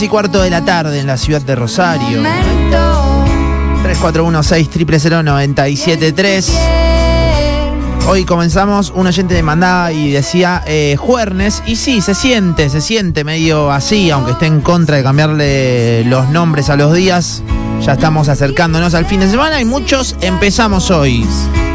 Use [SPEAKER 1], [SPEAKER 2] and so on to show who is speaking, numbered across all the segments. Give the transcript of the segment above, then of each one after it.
[SPEAKER 1] Y cuarto de la tarde en la ciudad de Rosario. 341-6000973. Hoy comenzamos, un oyente de mandaba y decía eh, Juernes, y sí, se siente, se siente medio así, aunque esté en contra de cambiarle los nombres a los días. Ya estamos acercándonos al fin de semana y muchos empezamos hoy,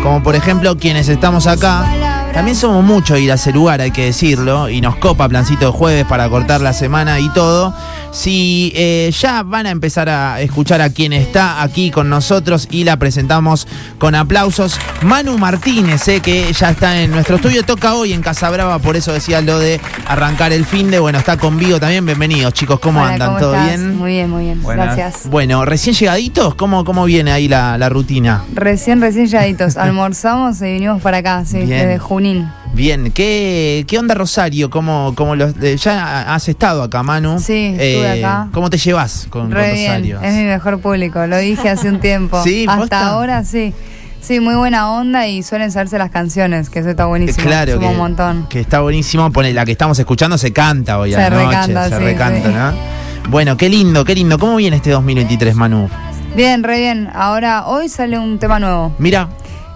[SPEAKER 1] como por ejemplo quienes estamos acá. También somos muchos ir a ese lugar, hay que decirlo, y nos copa plancito de jueves para cortar la semana y todo. Si eh, ya van a empezar a escuchar a quien está aquí con nosotros y la presentamos con aplausos, Manu Martínez, eh, que ya está en nuestro estudio, toca hoy en Casa Brava, por eso decía lo de arrancar el fin de, bueno, está conmigo también, bienvenidos chicos, ¿cómo
[SPEAKER 2] Hola,
[SPEAKER 1] andan?
[SPEAKER 2] ¿cómo
[SPEAKER 1] ¿Todo
[SPEAKER 2] estás?
[SPEAKER 1] bien?
[SPEAKER 2] Muy bien, muy bien.
[SPEAKER 3] Buenas.
[SPEAKER 2] Gracias.
[SPEAKER 1] Bueno, recién llegaditos, ¿cómo, cómo viene ahí la, la rutina?
[SPEAKER 2] Recién, recién llegaditos. Almorzamos y vinimos para acá, sí,
[SPEAKER 1] Bien.
[SPEAKER 2] desde Junín.
[SPEAKER 1] Bien, ¿qué, qué onda Rosario? ¿Cómo, cómo los, eh, ya has estado acá, Manu? Eh,
[SPEAKER 2] Sí, estuve acá.
[SPEAKER 1] ¿Cómo te llevas con, con
[SPEAKER 2] Re bien,
[SPEAKER 1] Rosario?
[SPEAKER 2] es mi mejor público, lo dije hace un tiempo.
[SPEAKER 1] Sí,
[SPEAKER 2] Hasta ahora sí. Sí, muy buena onda y suelen saberse las canciones, que eso está
[SPEAKER 1] Eh,
[SPEAKER 2] buenísimo.
[SPEAKER 1] Claro,
[SPEAKER 2] Suma
[SPEAKER 1] que,
[SPEAKER 2] un montón.
[SPEAKER 1] que está buenísimo. Pone, la que estamos escuchando se canta hoy a
[SPEAKER 2] Se
[SPEAKER 1] la noche.
[SPEAKER 2] recanta,
[SPEAKER 1] se
[SPEAKER 2] sí,
[SPEAKER 1] recanta,
[SPEAKER 2] sí.
[SPEAKER 1] ¿no? Bueno, qué lindo, qué lindo. ¿Cómo viene este 2023, Manu?
[SPEAKER 2] Bien, re bien. Ahora, hoy sale un tema nuevo
[SPEAKER 1] Mira,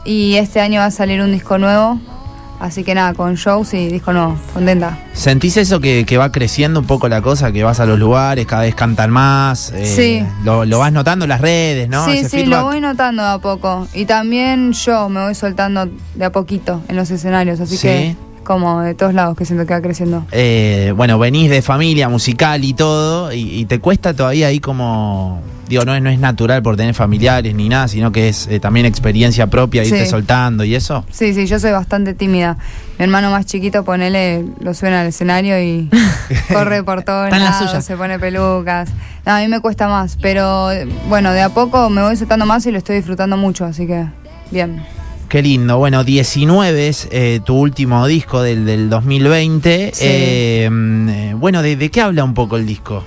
[SPEAKER 2] y este año va a salir un disco nuevo. Así que nada, con shows y disco nuevo. Contenta.
[SPEAKER 1] ¿sentís eso que, que va creciendo un poco la cosa? Que vas a los lugares, cada vez cantan más. eh,
[SPEAKER 2] Sí.
[SPEAKER 1] Lo, lo vas notando en las redes, ¿no?
[SPEAKER 2] Sí,
[SPEAKER 1] Ese
[SPEAKER 2] sí,
[SPEAKER 1] feedback.
[SPEAKER 2] lo voy notando de a poco. Y también yo me voy soltando de a poquito en los escenarios, así
[SPEAKER 1] Sí.
[SPEAKER 2] que como de todos lados que siento que va creciendo.
[SPEAKER 1] Eh, bueno, venís de familia musical y todo, y, y te cuesta todavía ahí como, digo, no es, no es natural por tener familiares ni nada, sino que es eh, también experiencia propia, irte
[SPEAKER 2] Sí.
[SPEAKER 1] soltando y eso.
[SPEAKER 2] Sí, sí, yo soy bastante tímida. Mi hermano más chiquito, ponele, lo suben al escenario y corre por todos
[SPEAKER 3] Está en la
[SPEAKER 2] lados,
[SPEAKER 3] suya.
[SPEAKER 2] se pone pelucas. No, a mí me cuesta más, pero eh, bueno, de a poco me voy soltando más y lo estoy disfrutando mucho, así que bien.
[SPEAKER 1] Qué lindo. Bueno, 19 es eh, tu último disco del, del 2020.
[SPEAKER 2] Sí.
[SPEAKER 1] Eh, mm, eh, bueno, ¿de, de qué habla un poco el disco?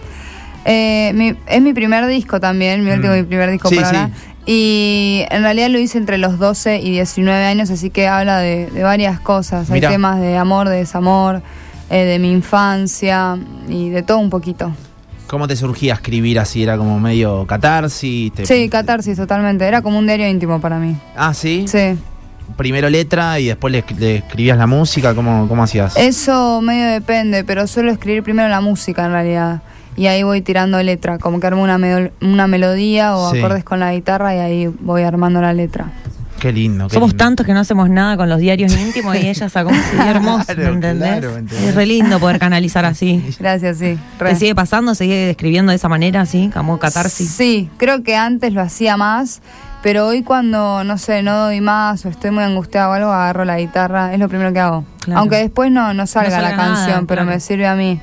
[SPEAKER 2] Eh, mi- es mi primer disco también, mi último
[SPEAKER 1] Mm.
[SPEAKER 2] y primer disco
[SPEAKER 1] Sí,
[SPEAKER 2] por
[SPEAKER 1] sí.
[SPEAKER 2] ahora. Y en realidad lo hice entre los 12 y 19 años, así que habla de, de varias cosas.
[SPEAKER 1] Mirá.
[SPEAKER 2] Hay temas de amor, de desamor, eh, de mi infancia y de todo un poquito.
[SPEAKER 1] ¿Cómo te surgía escribir así? ¿Era como medio catarsis? Te-
[SPEAKER 2] Sí, catarsis totalmente. Era como un diario íntimo para mí.
[SPEAKER 1] Ah, ¿sí?
[SPEAKER 2] Sí.
[SPEAKER 1] Primero letra y después le, le escribías la música. ¿Cómo, cómo hacías?
[SPEAKER 2] Eso medio depende, pero suelo escribir primero la música en realidad. Y ahí voy tirando letra, como que armo una, medo- una melodía o
[SPEAKER 1] Sí.
[SPEAKER 2] acordes con la guitarra y ahí voy armando la letra.
[SPEAKER 1] Qué lindo. qué
[SPEAKER 3] Somos
[SPEAKER 1] lindo.
[SPEAKER 3] tantos que no hacemos nada con los diarios íntimos y ella sacó un CD hermoso,
[SPEAKER 1] Claro,
[SPEAKER 3] ¿me entendés?
[SPEAKER 1] claro, ¿me entendés?
[SPEAKER 3] Es re lindo poder canalizar así.
[SPEAKER 2] Gracias, sí. re.
[SPEAKER 3] ¿Te sigue pasando? ¿Sigue escribiendo de esa manera así? Como catarsis.
[SPEAKER 2] Sí, creo que antes lo hacía más, pero hoy cuando, no sé, no doy más o estoy muy angustiada o algo, agarro la guitarra, es lo primero que hago.
[SPEAKER 3] Claro.
[SPEAKER 2] Aunque después no, no salga,
[SPEAKER 3] salga
[SPEAKER 2] la
[SPEAKER 3] nada,
[SPEAKER 2] canción, pero
[SPEAKER 3] claro.
[SPEAKER 2] me sirve a mí.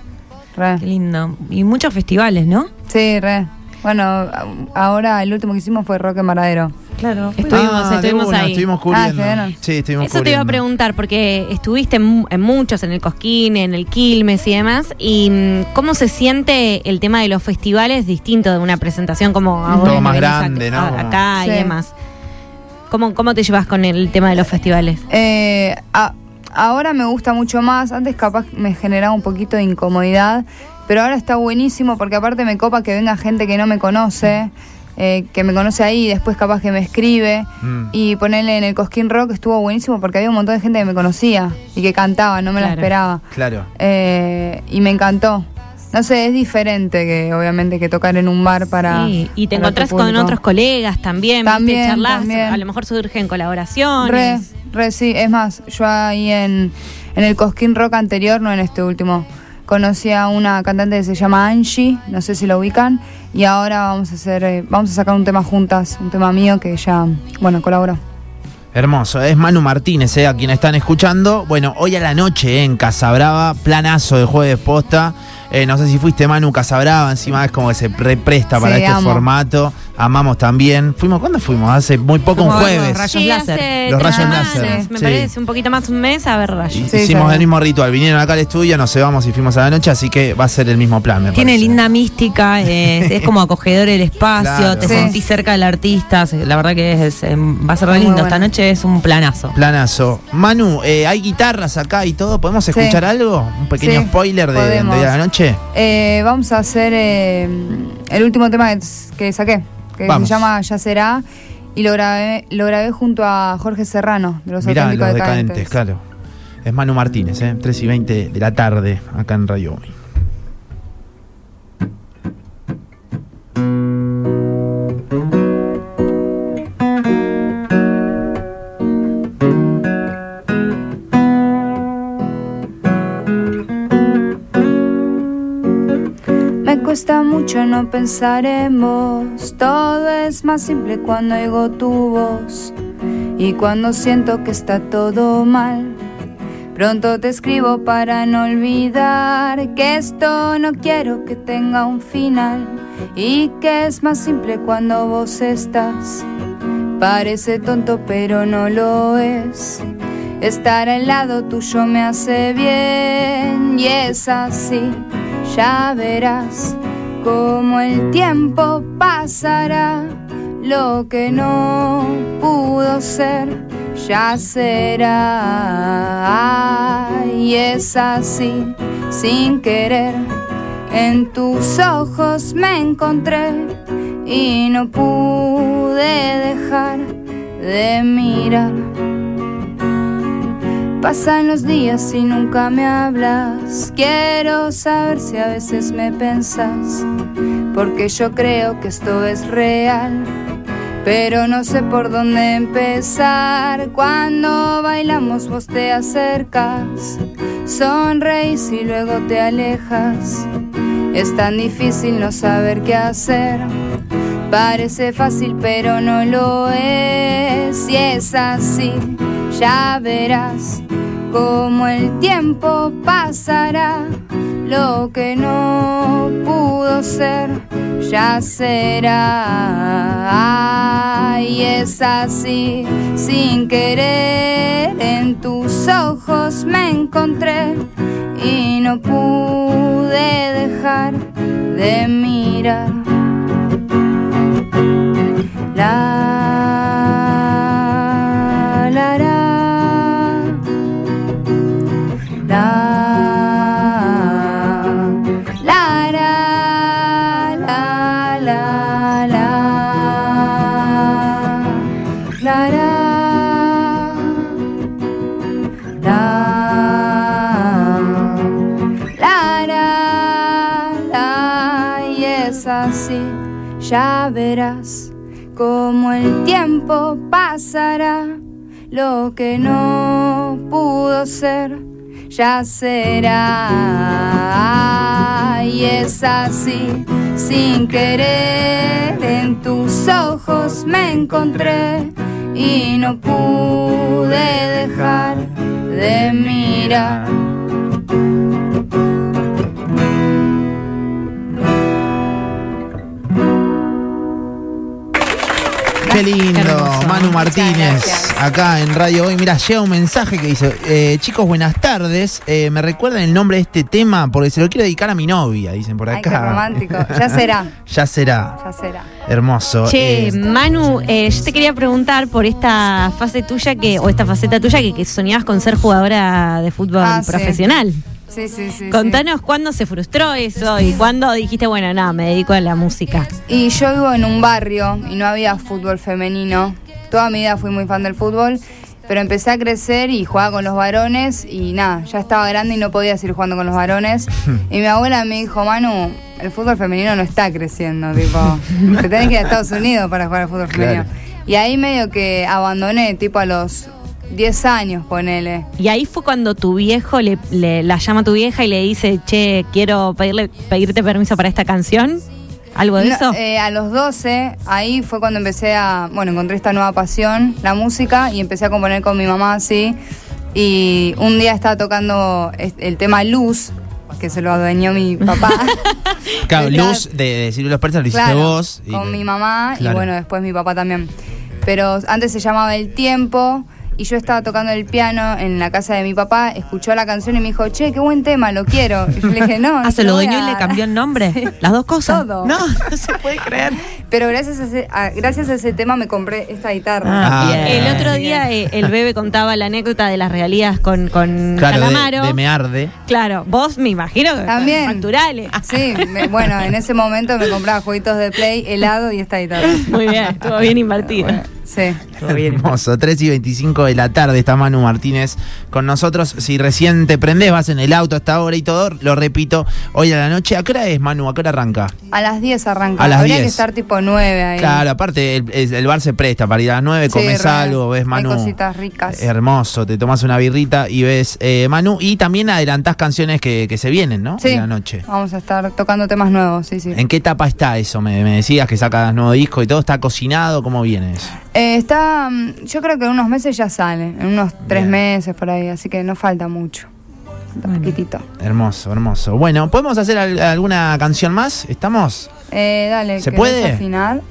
[SPEAKER 2] Re.
[SPEAKER 3] Qué lindo. Y muchos festivales, ¿no?
[SPEAKER 2] Sí, re. Bueno, ahora el último que hicimos fue Rock en Maradero.
[SPEAKER 3] Claro.
[SPEAKER 4] Estuvimos,
[SPEAKER 1] Ah,
[SPEAKER 4] estuvimos
[SPEAKER 1] una,
[SPEAKER 4] ahí.
[SPEAKER 1] Estuvimos
[SPEAKER 2] Ah,
[SPEAKER 1] cubriendo.
[SPEAKER 2] ¿estuvieron?
[SPEAKER 1] sí, estuvimos
[SPEAKER 4] Eso te iba a preguntar, porque estuviste en, mu- en muchos, en el Cosquín, en el Quilmes y demás, y mm, cómo se siente el tema de los festivales distinto de una presentación como ahora
[SPEAKER 1] Todo más grande, ¿no?
[SPEAKER 4] a- acá y demás. ¿Cómo, ¿Cómo te llevas con el tema de los festivales?
[SPEAKER 2] Eh, a- ahora me gusta mucho más. Antes capaz me generaba un poquito de incomodidad, pero ahora está buenísimo porque aparte me copa que venga gente que no me conoce, eh, que me conoce ahí y después capaz que me escribe.
[SPEAKER 1] Mm.
[SPEAKER 2] Y ponerle en el Cosquín Rock estuvo buenísimo porque había un montón de gente que me conocía y que cantaba, no me la esperaba.
[SPEAKER 1] Claro.
[SPEAKER 2] Eh, y me encantó. No sé, es diferente que obviamente que tocar en un bar para...
[SPEAKER 4] Sí, y te encontrás con otros colegas también, ¿viste?
[SPEAKER 2] También,
[SPEAKER 4] charlas,
[SPEAKER 2] también.
[SPEAKER 4] a lo mejor surgen
[SPEAKER 2] Re,
[SPEAKER 4] colaboraciones.
[SPEAKER 2] re, sí. Es más, yo ahí en, en el Cosquín Rock anterior, no en este último, conocí a una cantante que se llama Angie, no sé si lo ubican, y ahora vamos a hacer, eh, vamos a sacar un tema juntas, un tema mío que ella, bueno, colaboró.
[SPEAKER 1] Hermoso, es Manu Martínez, eh, a quien están escuchando. Bueno, hoy a la noche eh, en Casabrava, planazo de jueves posta. No sé si fuiste Manu Casabrava, encima es como que se represta para
[SPEAKER 2] Sí,
[SPEAKER 1] este
[SPEAKER 2] amo.
[SPEAKER 1] formato. Amamos también. Fuimos, ¿cuándo fuimos? Hace muy poco, un
[SPEAKER 3] Fuimos ver los
[SPEAKER 1] jueves.
[SPEAKER 3] rayos
[SPEAKER 4] Sí,
[SPEAKER 3] láser.
[SPEAKER 1] Los rayos láser,
[SPEAKER 4] Me
[SPEAKER 1] sí.
[SPEAKER 4] parece un poquito más un mes a ver rayos.
[SPEAKER 2] Sí,
[SPEAKER 1] Hicimos
[SPEAKER 2] sí.
[SPEAKER 1] el mismo ritual. Vinieron acá al estudio, nos cebamos y fuimos a la noche, así que va a ser el mismo plan, me
[SPEAKER 3] Tiene
[SPEAKER 1] parece.
[SPEAKER 3] linda mística, eh, es como acogedor el espacio,
[SPEAKER 1] Claro.
[SPEAKER 3] te
[SPEAKER 2] Sí.
[SPEAKER 3] sentís cerca del artista, la verdad que es, es, eh, va a ser re lindo.
[SPEAKER 2] bueno.
[SPEAKER 3] Esta noche es un planazo.
[SPEAKER 1] Planazo. Manu, eh, hay guitarras acá y todo. ¿Podemos
[SPEAKER 2] Sí.
[SPEAKER 1] escuchar algo? Un pequeño
[SPEAKER 2] Sí,
[SPEAKER 1] spoiler de, de la noche.
[SPEAKER 2] Eh, vamos a hacer eh, el último tema que, saqué, que
[SPEAKER 1] Vamos.
[SPEAKER 2] se llama Ya será. Y lo grabé, lo grabé junto a Jorge Serrano, de los
[SPEAKER 1] Mirá, los
[SPEAKER 2] auténticos
[SPEAKER 1] decadentes,
[SPEAKER 2] decadentes.
[SPEAKER 1] claro. Es Manu Martínez, ¿eh? 3 y 20 de la tarde, acá en Radio Hoy.
[SPEAKER 2] Cuesta mucho no pensar en vos. Todo es más simple cuando oigo tu voz. Y cuando siento que está todo mal. Pronto te escribo para no olvidar que esto no quiero que tenga un final. Y que es más simple cuando vos estás. Parece tonto pero no lo es. Estar al lado tuyo me hace bien y es así. Ya verás cómo el tiempo pasará. Lo que no pudo ser ya será. Y es así, sin querer. En tus ojos me encontré y no pude dejar de mirar. Pasan los días y nunca me hablas. Quiero saber si a veces me pensas, porque yo creo que esto es real. Pero no sé por dónde empezar. Cuando bailamos vos te acercas, sonreís y luego te alejas. Es tan difícil no saber qué hacer. Parece fácil pero no lo es. Y es así, ya verás cómo el tiempo pasará. Lo que no pudo ser, ya será. Y es así, sin querer, en tus ojos me encontré y no pude dejar de mirar. La verás cómo el tiempo pasará. Lo que no pudo ser ya será. Y es así sin querer en tus ojos me encontré y no pude dejar de mirar
[SPEAKER 1] Qué lindo. Manu Martínez, acá en Radio Hoy. Mira, llega un mensaje que dice, eh, chicos, buenas tardes. Eh, ¿Me recuerdan el nombre de este tema? Porque se lo quiero dedicar a mi novia, dicen por
[SPEAKER 2] Ay,
[SPEAKER 1] acá.
[SPEAKER 2] qué romántico. Ya será.
[SPEAKER 1] ya será.
[SPEAKER 2] ya será
[SPEAKER 1] Hermoso.
[SPEAKER 4] Che,
[SPEAKER 1] Eh,
[SPEAKER 4] Manu, eh, yo te quería preguntar por esta fase tuya que, o esta faceta tuya que, que soñabas con ser jugadora de fútbol
[SPEAKER 2] Ah,
[SPEAKER 4] profesional.
[SPEAKER 2] sí sí sí
[SPEAKER 4] Contanos cuándo se frustró eso y cuándo dijiste, bueno, nada, me dedico a la música.
[SPEAKER 2] Y yo vivo en un barrio y no había fútbol femenino. Toda mi vida fui muy fan del fútbol, pero empecé a crecer y jugaba con los varones y nada, ya estaba grande y no podía seguir jugando con los varones. y mi abuela me dijo, Manu, el fútbol femenino no está creciendo, tipo, te tenés que ir a Estados Unidos para jugar al fútbol
[SPEAKER 1] Claro.
[SPEAKER 2] femenino. Y ahí medio que abandoné, tipo a los 10 años, ponele.
[SPEAKER 4] Y ahí fue cuando tu viejo le, le- la llama a tu vieja y le dice, che, quiero pedirle, pedirte permiso para esta canción. ¿Algo de
[SPEAKER 2] No,
[SPEAKER 4] eso?
[SPEAKER 2] eh, a los 12, ahí fue cuando empecé a, bueno, encontré esta nueva pasión, la música, y empecé a componer con mi mamá así. Y un día estaba tocando es- el tema Luz que se lo adueñó mi papá.
[SPEAKER 1] Claro, Luz de, de Ciro Los Persas lo hiciste
[SPEAKER 2] Claro,
[SPEAKER 1] vos. y-
[SPEAKER 2] con mi mamá
[SPEAKER 1] Claro.
[SPEAKER 2] y bueno, después mi papá también. Pero antes se llamaba El Tiempo y yo estaba tocando el piano en la casa de mi papá, escuchó la canción y me dijo, che, qué buen tema, lo quiero. Y yo le dije, no.
[SPEAKER 3] Ah, se lo dueñó y
[SPEAKER 2] a
[SPEAKER 3] le
[SPEAKER 2] dar".
[SPEAKER 3] cambió el nombre.
[SPEAKER 2] Sí.
[SPEAKER 3] Las dos cosas.
[SPEAKER 2] Todo.
[SPEAKER 3] No, no se puede creer.
[SPEAKER 2] Pero gracias a, ese, a- gracias a ese tema me compré esta guitarra.
[SPEAKER 3] Ah,
[SPEAKER 1] Ah.
[SPEAKER 4] El otro día eh, el bebé contaba la anécdota de las regalías con, con
[SPEAKER 1] Claro,
[SPEAKER 4] Calamaro.
[SPEAKER 1] de, de me arde.
[SPEAKER 4] Claro, vos me imagino que
[SPEAKER 2] También.
[SPEAKER 4] facturales.
[SPEAKER 2] Sí, me- bueno, en ese momento me compraba jueguitos de play, helado y esta guitarra.
[SPEAKER 4] Muy bien, estuvo bien invertido.
[SPEAKER 2] Sí.
[SPEAKER 1] Hermoso, 3 y 25 de la tarde está Manu Martínez con nosotros. Si recién te prendés, vas en el auto hasta ahora y todo, lo repito, hoy a la noche. ¿A qué hora es, Manu? ¿A qué hora arranca?
[SPEAKER 2] A las 10 arranca.
[SPEAKER 1] A las
[SPEAKER 2] Habría
[SPEAKER 1] 10.
[SPEAKER 2] que estar tipo 9 ahí.
[SPEAKER 1] Claro, aparte el, bar se presta para ir a las 9,
[SPEAKER 2] Sí,
[SPEAKER 1] comes algo, ves
[SPEAKER 2] Hay
[SPEAKER 1] Manu.
[SPEAKER 2] cositas ricas.
[SPEAKER 1] Hermoso, te tomas una birrita y ves eh, Manu. Y también adelantás canciones que, que se vienen, ¿no?
[SPEAKER 2] Sí.
[SPEAKER 1] En la noche.
[SPEAKER 2] Vamos a estar tocando temas nuevos, sí, sí.
[SPEAKER 1] ¿En qué etapa está eso? Me, me decías que sacas nuevo disco y todo está cocinado. ¿Cómo viene eso?
[SPEAKER 2] Eh, está, mm, yo creo que en unos meses ya sale, en unos tres
[SPEAKER 1] Bien.
[SPEAKER 2] meses por ahí, así que no falta mucho. Falta poquitito.
[SPEAKER 1] Hermoso, hermoso. Bueno, ¿podemos hacer al- alguna canción más? ¿Estamos?
[SPEAKER 2] Eh, dale,
[SPEAKER 1] ¿Se
[SPEAKER 2] ¿querés
[SPEAKER 1] puede?
[SPEAKER 2] afinar?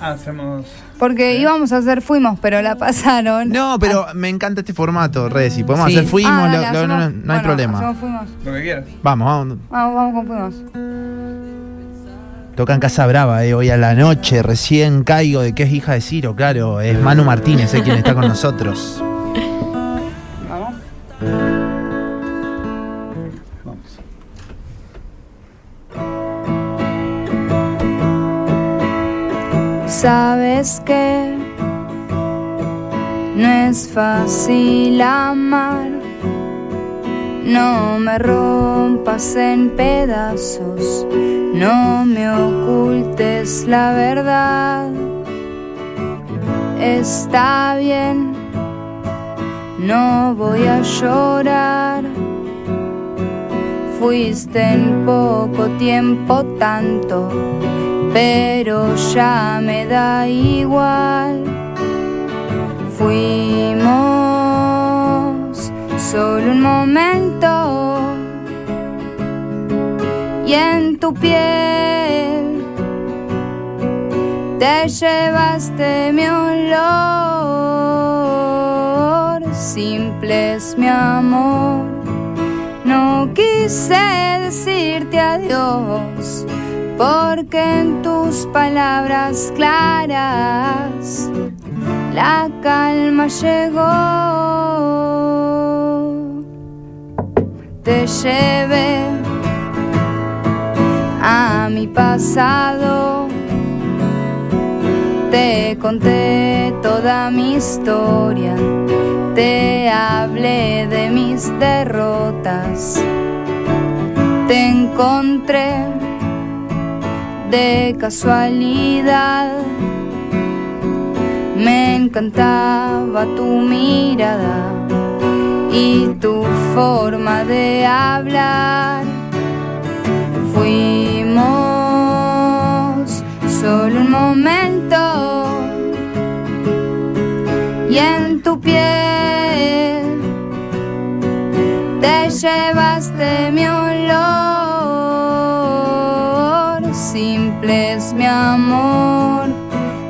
[SPEAKER 5] Hacemos.
[SPEAKER 2] Porque íbamos a hacer Fuimos, pero la pasaron.
[SPEAKER 1] No, pero me encanta este formato, Red. Si podemos
[SPEAKER 3] Sí.
[SPEAKER 1] hacer fuimos,
[SPEAKER 2] Ah,
[SPEAKER 1] lo-
[SPEAKER 2] dale,
[SPEAKER 1] lo- no,
[SPEAKER 2] hacemos-
[SPEAKER 1] no- no hay
[SPEAKER 2] bueno,
[SPEAKER 1] problema.
[SPEAKER 2] hacemos Fuimos.
[SPEAKER 5] Lo que quieras.
[SPEAKER 1] Vamos, vamos.
[SPEAKER 2] Vamos, vamos con Fuimos.
[SPEAKER 1] Toca en Casa Brava, eh, hoy a la noche. Recién caigo de que es hija de Ciro, claro. Es Manu Martínez, eh, quien está con nosotros.
[SPEAKER 2] Vamos.
[SPEAKER 5] Vamos.
[SPEAKER 2] Sabes que no es fácil amar. No me rompas en pedazos, no me ocultes la verdad. Está bien, no voy a llorar. Fuiste en poco tiempo tanto pero ya me da igual. Fuimos solo un momento y en tu piel te llevaste mi olor. Simple es mi amor. No quise decirte adiós porque en tus palabras claras la calma llegó. Te llevé mi pasado, te conté toda mi historia, te hablé de mis derrotas, te encontré de casualidad. Me encantaba tu mirada y tu forma de hablar. Fuimos solo un momento y en tu piel te llevaste mi olor. Simple mi amor.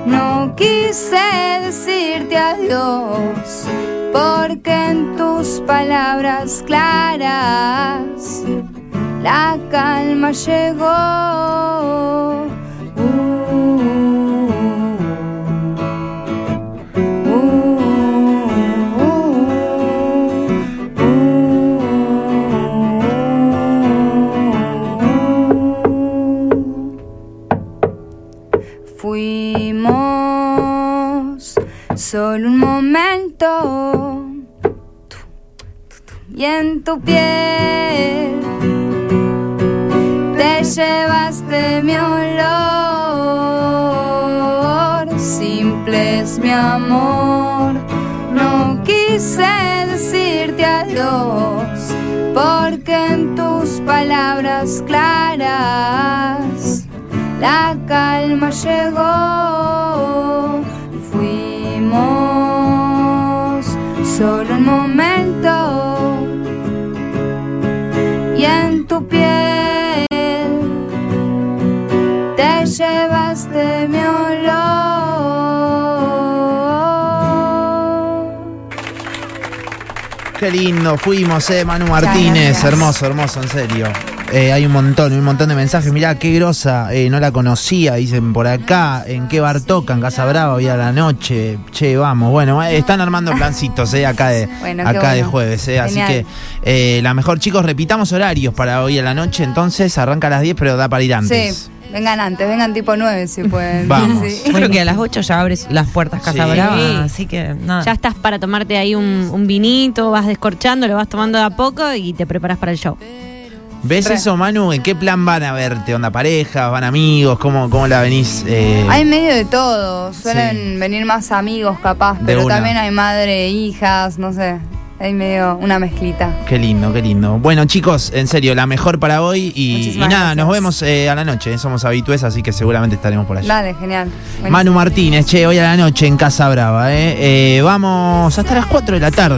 [SPEAKER 2] No quise decirte adiós, porque en tus palabras claras la calma llegó. Y en tu piel te llevaste mi olor. Simple es mi amor. No quise decirte adiós, porque en tus palabras claras la calma llegó. Fuimos solo
[SPEAKER 1] qué lindo. Fuimos, eh, Manu Martínez. Hermoso, hermoso, en serio. Eh, hay un montón, un montón de mensajes. Mirá, qué grosa. eh, no la conocía, dicen por acá. ¿En qué bar tocan? Casa Brava, hoy a la noche. Che, vamos. Bueno, eh, están armando plancitos, eh, acá de,
[SPEAKER 2] Bueno,
[SPEAKER 1] acá de jueves, eh. Así que, la mejor, chicos, repitamos horarios para hoy a la noche. Entonces, arranca a las 10, pero da para ir antes.
[SPEAKER 2] Sí, vengan antes, vengan tipo 9 si pueden.
[SPEAKER 1] Vamos.
[SPEAKER 2] Sí.
[SPEAKER 3] Yo creo que a las 8 ya abres las puertas Casa
[SPEAKER 1] Sí.
[SPEAKER 3] Brava, así que nada.
[SPEAKER 4] Ya estás para tomarte ahí un, un vinito, vas descorchando, lo vas tomando de a poco y te preparas para el show.
[SPEAKER 1] ¿Ves
[SPEAKER 2] Re.
[SPEAKER 1] eso, Manu? ¿En qué plan van a verte? ¿Onda parejas? ¿Van amigos? ¿Cómo, cómo la venís? eh?
[SPEAKER 2] Hay medio de todo, suelen venir más amigos capaz,
[SPEAKER 1] De
[SPEAKER 2] pero
[SPEAKER 1] una.
[SPEAKER 2] también hay madre, hijas, no sé, hay medio una mezclita.
[SPEAKER 1] Qué lindo, qué lindo. Bueno, chicos, en serio, la mejor para hoy. Y, nada,
[SPEAKER 2] gracias.
[SPEAKER 1] nos vemos eh, a la noche. Somos habitués, así que seguramente estaremos por allá.
[SPEAKER 2] Dale, genial. Buenísimo.
[SPEAKER 1] Manu Martínez, che, hoy a la noche en Casa Brava. Eh. Eh, vamos hasta las 4 de la tarde.